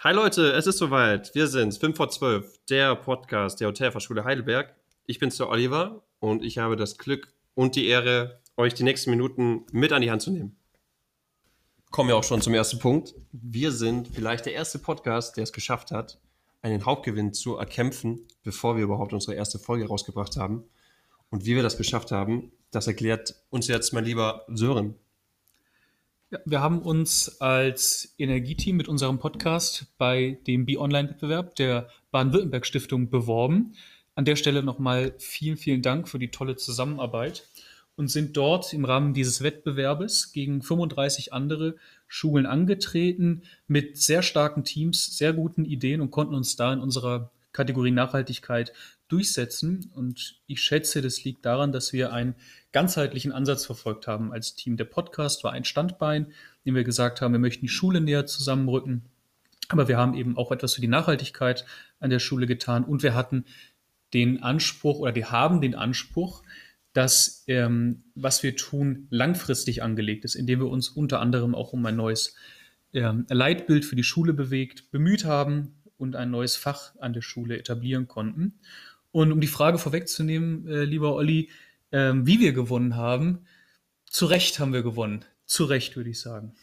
Hi Leute, es ist soweit. Wir sind 5 vor 12, der Podcast der Hotelfachschule Heidelberg. Ich bin's der Oliver und ich habe das Glück und die Ehre, euch die nächsten Minuten mit an die Hand zu nehmen. Kommen wir auch schon zum ersten Punkt. Wir sind vielleicht der erste Podcast, der es geschafft hat, einen Hauptgewinn zu erkämpfen, bevor wir überhaupt unsere erste Folge rausgebracht haben. Und wie wir das geschafft haben, das erklärt uns jetzt mein lieber Sören. Wir haben uns als Energieteam mit unserem Podcast bei dem Be-Online-Wettbewerb der Baden-Württemberg Stiftung beworben. An der Stelle nochmal vielen, vielen Dank für die tolle Zusammenarbeit und sind dort im Rahmen dieses Wettbewerbes gegen 35 andere Schulen angetreten mit sehr starken Teams, sehr guten Ideen und konnten uns da in unserer Kategorie Nachhaltigkeit durchsetzen. Und ich schätze, das liegt daran, dass wir einen ganzheitlichen Ansatz verfolgt haben als Team. Der Podcast war ein Standbein, in dem wir gesagt haben, wir möchten die Schule näher zusammenrücken. Aber wir haben eben auch etwas für die Nachhaltigkeit an der Schule getan und wir hatten den Anspruch oder wir haben den Anspruch, dass ähm, was wir tun langfristig angelegt ist, indem wir uns unter anderem auch um ein neues ähm, Leitbild für die Schule bewegt, bemüht haben und ein neues Fach an der Schule etablieren konnten. Und um die Frage vorwegzunehmen, äh, lieber Olli, äh, wie wir gewonnen haben, zu Recht haben wir gewonnen. Zu Recht, würde ich sagen.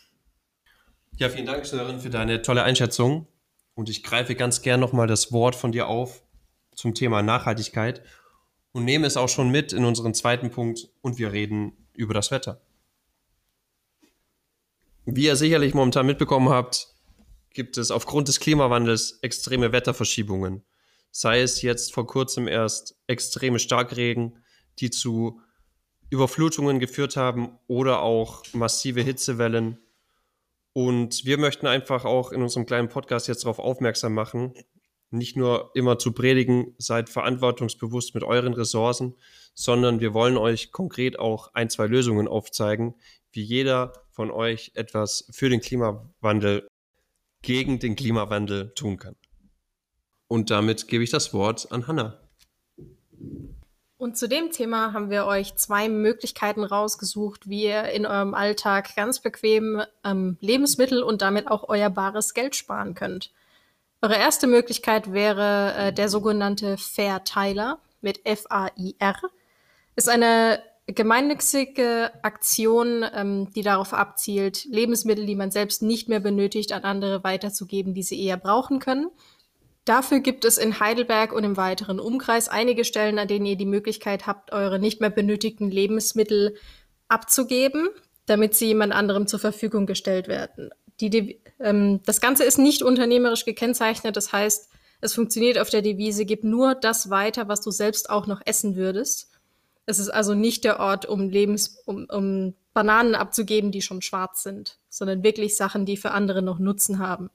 Ja, vielen Dank, Sören, für deine tolle Einschätzung. Und ich greife ganz gern nochmal das Wort von dir auf zum Thema Nachhaltigkeit und nehme es auch schon mit in unseren zweiten Punkt und wir reden über das Wetter. Wie ihr sicherlich momentan mitbekommen habt, gibt es aufgrund des Klimawandels extreme Wetterverschiebungen sei es jetzt vor kurzem erst extreme Starkregen, die zu Überflutungen geführt haben oder auch massive Hitzewellen. Und wir möchten einfach auch in unserem kleinen Podcast jetzt darauf aufmerksam machen, nicht nur immer zu predigen, seid verantwortungsbewusst mit euren Ressourcen, sondern wir wollen euch konkret auch ein, zwei Lösungen aufzeigen, wie jeder von euch etwas für den Klimawandel, gegen den Klimawandel tun kann. Und damit gebe ich das Wort an Hanna. Und zu dem Thema haben wir euch zwei Möglichkeiten rausgesucht, wie ihr in eurem Alltag ganz bequem ähm, Lebensmittel und damit auch euer bares Geld sparen könnt. Eure erste Möglichkeit wäre äh, der sogenannte Fairteiler mit F-A-I-R. Ist eine gemeinnützige Aktion, ähm, die darauf abzielt, Lebensmittel, die man selbst nicht mehr benötigt, an andere weiterzugeben, die sie eher brauchen können. Dafür gibt es in Heidelberg und im weiteren Umkreis einige Stellen, an denen ihr die Möglichkeit habt, eure nicht mehr benötigten Lebensmittel abzugeben, damit sie jemand anderem zur Verfügung gestellt werden. Die, ähm, das Ganze ist nicht unternehmerisch gekennzeichnet, das heißt, es funktioniert auf der Devise, gib nur das weiter, was du selbst auch noch essen würdest. Es ist also nicht der Ort, um Lebens, um, um Bananen abzugeben, die schon schwarz sind, sondern wirklich Sachen, die für andere noch Nutzen haben.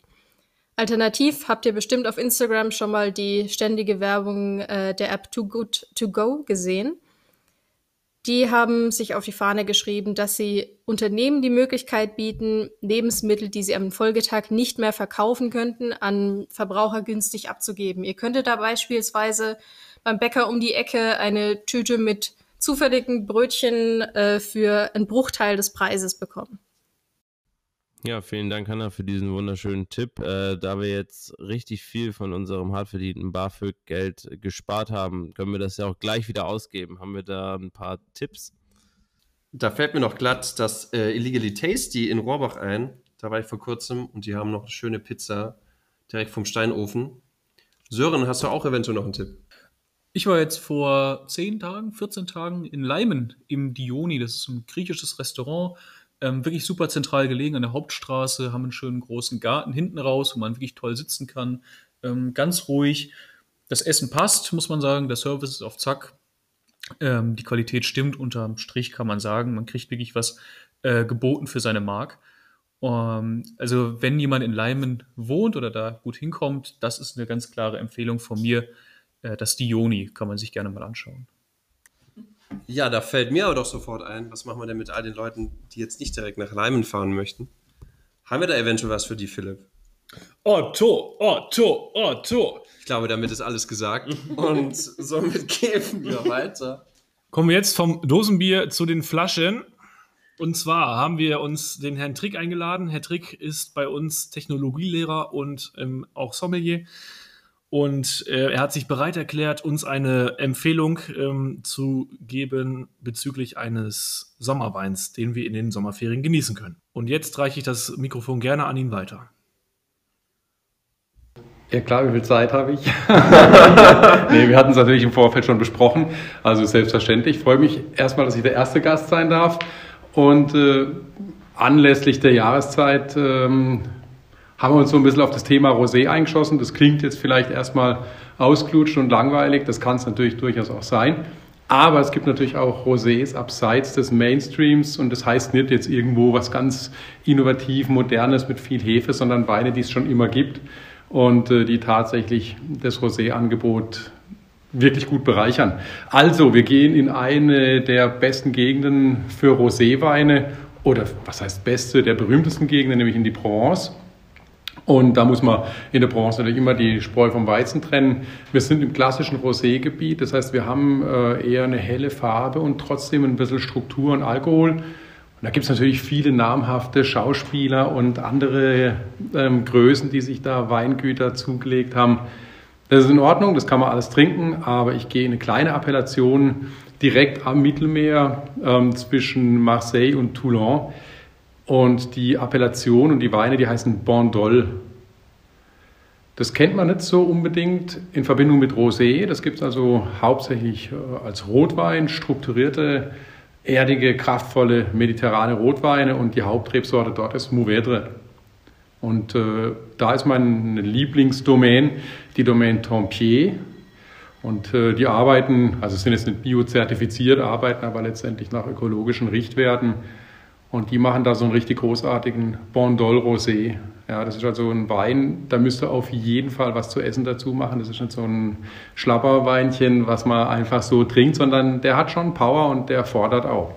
Alternativ habt ihr bestimmt auf Instagram schon mal die ständige Werbung äh, der App Too Good To Go gesehen. Die haben sich auf die Fahne geschrieben, dass sie Unternehmen die Möglichkeit bieten, Lebensmittel, die sie am Folgetag nicht mehr verkaufen könnten, an Verbraucher günstig abzugeben. Ihr könntet da beispielsweise beim Bäcker um die Ecke eine Tüte mit zufälligen Brötchen äh, für einen Bruchteil des Preises bekommen. Ja, vielen Dank, Hanna, für diesen wunderschönen Tipp. Äh, da wir jetzt richtig viel von unserem hart verdienten BAföG-Geld gespart haben, können wir das ja auch gleich wieder ausgeben. Haben wir da ein paar Tipps? Da fällt mir noch glatt das äh, Illegally Tasty in Rohrbach ein. Da war ich vor kurzem und die haben noch eine schöne Pizza direkt vom Steinofen. Sören, hast du auch eventuell noch einen Tipp? Ich war jetzt vor 10 Tagen, 14 Tagen in Leimen im Dioni. Das ist ein griechisches Restaurant ähm, wirklich super zentral gelegen an der Hauptstraße, haben einen schönen großen Garten hinten raus, wo man wirklich toll sitzen kann. Ähm, ganz ruhig. Das Essen passt, muss man sagen. Der Service ist auf Zack. Ähm, die Qualität stimmt unterm Strich, kann man sagen. Man kriegt wirklich was äh, geboten für seine Mark. Um, ähm, also, wenn jemand in Leimen wohnt oder da gut hinkommt, das ist eine ganz klare Empfehlung von mir. Äh, das Dioni kann man sich gerne mal anschauen. Ja, da fällt mir aber doch sofort ein, was machen wir denn mit all den Leuten, die jetzt nicht direkt nach Leimen fahren möchten? Haben wir da eventuell was für die, Philipp? Otto, Otto, Otto. Ich glaube, damit ist alles gesagt. Und somit gehen wir weiter. Kommen wir jetzt vom Dosenbier zu den Flaschen. Und zwar haben wir uns den Herrn Trick eingeladen. Herr Trick ist bei uns Technologielehrer und ähm, auch Sommelier. Und äh, er hat sich bereit erklärt, uns eine Empfehlung ähm, zu geben bezüglich eines Sommerweins, den wir in den Sommerferien genießen können. Und jetzt reiche ich das Mikrofon gerne an ihn weiter. Ja klar, wie viel Zeit habe ich? nee, wir hatten es natürlich im Vorfeld schon besprochen. Also selbstverständlich. Ich freue mich erstmal, dass ich der erste Gast sein darf. Und äh, anlässlich der Jahreszeit ähm, haben wir uns so ein bisschen auf das Thema Rosé eingeschossen. Das klingt jetzt vielleicht erstmal ausklutscht und langweilig. Das kann es natürlich durchaus auch sein. Aber es gibt natürlich auch Rosés abseits des Mainstreams und das heißt nicht jetzt irgendwo was ganz innovativ, modernes mit viel Hefe, sondern Weine, die es schon immer gibt und äh, die tatsächlich das Rosé-Angebot wirklich gut bereichern. Also, wir gehen in eine der besten Gegenden für Roséweine oder was heißt beste, der berühmtesten Gegenden, nämlich in die Provence. Und da muss man in der Provence natürlich immer die Spreu vom Weizen trennen. Wir sind im klassischen Rosé-Gebiet, das heißt, wir haben äh, eher eine helle Farbe und trotzdem ein bisschen Struktur und Alkohol. Und da gibt es natürlich viele namhafte Schauspieler und andere ähm, Größen, die sich da Weingüter zugelegt haben. Das ist in Ordnung, das kann man alles trinken, aber ich gehe in eine kleine Appellation direkt am Mittelmeer ähm, zwischen Marseille und Toulon. Und die Appellation und die Weine, die heißen Bandol. Das kennt man nicht so unbedingt in Verbindung mit Rosé. Das gibt es also hauptsächlich äh, als Rotwein, strukturierte, erdige, kraftvolle, mediterrane Rotweine. Und die Hauptrebsorte dort ist Mouvedre. Und äh, da ist mein Lieblingsdomain die Domain Tempier. Und äh, die arbeiten, also sind jetzt nicht biozertifiziert, arbeiten aber letztendlich nach ökologischen Richtwerten. Und die machen da so einen richtig großartigen Bondol Rosé. Ja, das ist also ein Wein, da müsst ihr auf jeden Fall was zu essen dazu machen. Das ist nicht so ein Schlapperweinchen, was man einfach so trinkt, sondern der hat schon Power und der fordert auch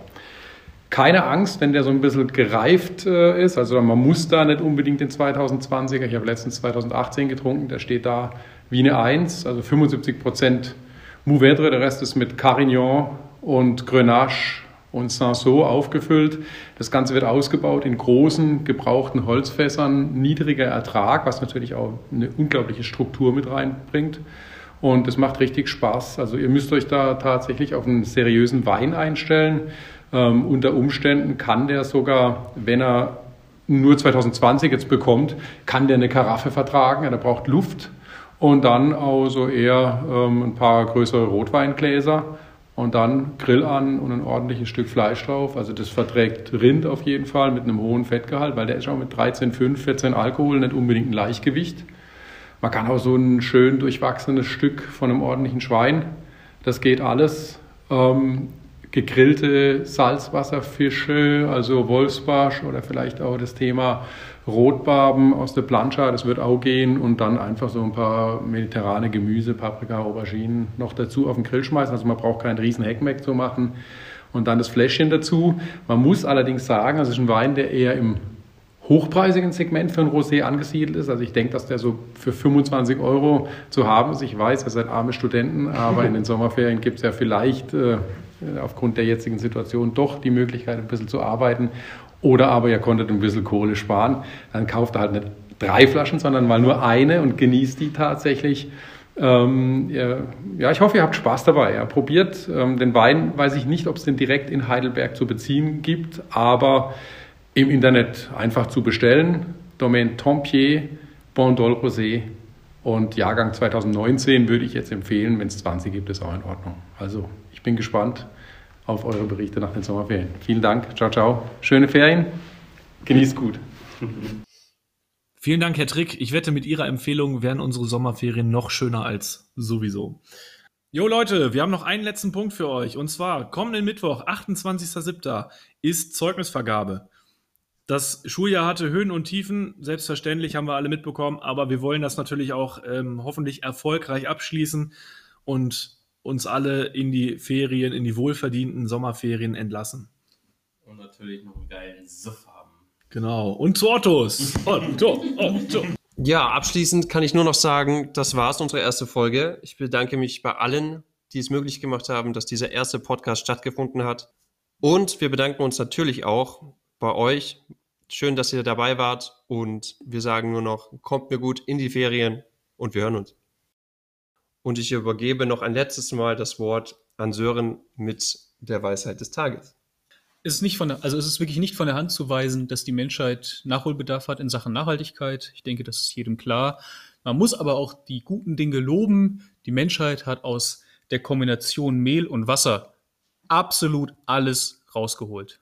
keine Angst, wenn der so ein bisschen gereift äh, ist. Also man muss da nicht unbedingt den 2020er. Ich habe letztens 2018 getrunken, der steht da wie eine 1, also 75 Prozent Mouvedre, der Rest ist mit Carignan und Grenache und Sanso aufgefüllt. Das Ganze wird ausgebaut in großen, gebrauchten Holzfässern, niedriger Ertrag, was natürlich auch eine unglaubliche Struktur mit reinbringt. Und es macht richtig Spaß. Also ihr müsst euch da tatsächlich auf einen seriösen Wein einstellen. Ähm, unter Umständen kann der sogar, wenn er nur 2020 jetzt bekommt, kann der eine Karaffe vertragen. Er braucht Luft und dann auch so eher ähm, ein paar größere Rotweingläser und dann Grill an und ein ordentliches Stück Fleisch drauf. Also das verträgt Rind auf jeden Fall mit einem hohen Fettgehalt, weil der ist auch mit 13,5, 14 Alkohol nicht unbedingt ein Leichtgewicht. Man kann auch so ein schön durchwachsenes Stück von einem ordentlichen Schwein, das geht alles. Ähm, gegrillte Salzwasserfische, also Wolfsbarsch oder vielleicht auch das Thema Rotbarben aus der Plancha, das wird auch gehen und dann einfach so ein paar mediterrane Gemüse, Paprika, Auberginen noch dazu auf den Grill schmeißen. Also man braucht keinen riesen Heckmeck zu machen und dann das Fläschchen dazu. Man muss allerdings sagen, das ist ein Wein, der eher im hochpreisigen Segment für ein Rosé angesiedelt ist. Also ich denke, dass der so für 25 Euro zu haben ist. Ich weiß, ihr seid arme Studenten, aber in den Sommerferien gibt es ja vielleicht äh, aufgrund der jetzigen Situation doch die Möglichkeit, ein bisschen zu arbeiten. Oder aber ihr konntet ein bisschen Kohle sparen. Dann kauft ihr halt nicht drei Flaschen, sondern mal nur eine und genießt die tatsächlich. Ähm, ja, ich hoffe, ihr habt Spaß dabei. Ja. Probiert ähm, den Wein, weiß ich nicht, ob es den direkt in Heidelberg zu beziehen gibt, aber im Internet einfach zu bestellen. Domaine Tempier, Bondol Rosé und Jahrgang 2019 würde ich jetzt empfehlen. Wenn es 20 gibt, ist auch in Ordnung. Also ich bin gespannt auf eure Berichte nach den Sommerferien. Vielen Dank. Ciao, ciao. Schöne Ferien. Genießt gut. Vielen Dank, Herr Trick. Ich wette, mit Ihrer Empfehlung wären unsere Sommerferien noch schöner als sowieso. Jo Leute, wir haben noch einen letzten Punkt für euch. Und zwar, kommenden Mittwoch, 28.07. ist Zeugnisvergabe. Das Schuljahr hatte Höhen und Tiefen, selbstverständlich haben wir alle mitbekommen, aber wir wollen das natürlich auch ähm, hoffentlich erfolgreich abschließen und uns alle in die Ferien, in die wohlverdienten Sommerferien entlassen. Und natürlich noch einen geilen Suff haben. Genau. Und zu Ottos. Otto, Otto. Ja, abschließend kann ich nur noch sagen, das war's, unsere erste Folge. Ich bedanke mich bei allen, die es möglich gemacht haben, dass dieser erste Podcast stattgefunden hat. Und wir bedanken uns natürlich auch bei euch. Schön, dass ihr dabei wart. Und wir sagen nur noch, kommt mir gut in die Ferien und wir hören uns. Und ich übergebe noch ein letztes Mal das Wort an Sören mit der Weisheit des Tages. Es ist, nicht von der, also es ist wirklich nicht von der Hand zu weisen, dass die Menschheit Nachholbedarf hat in Sachen Nachhaltigkeit. Ich denke, das ist jedem klar. Man muss aber auch die guten Dinge loben. Die Menschheit hat aus der Kombination Mehl und Wasser absolut alles rausgeholt.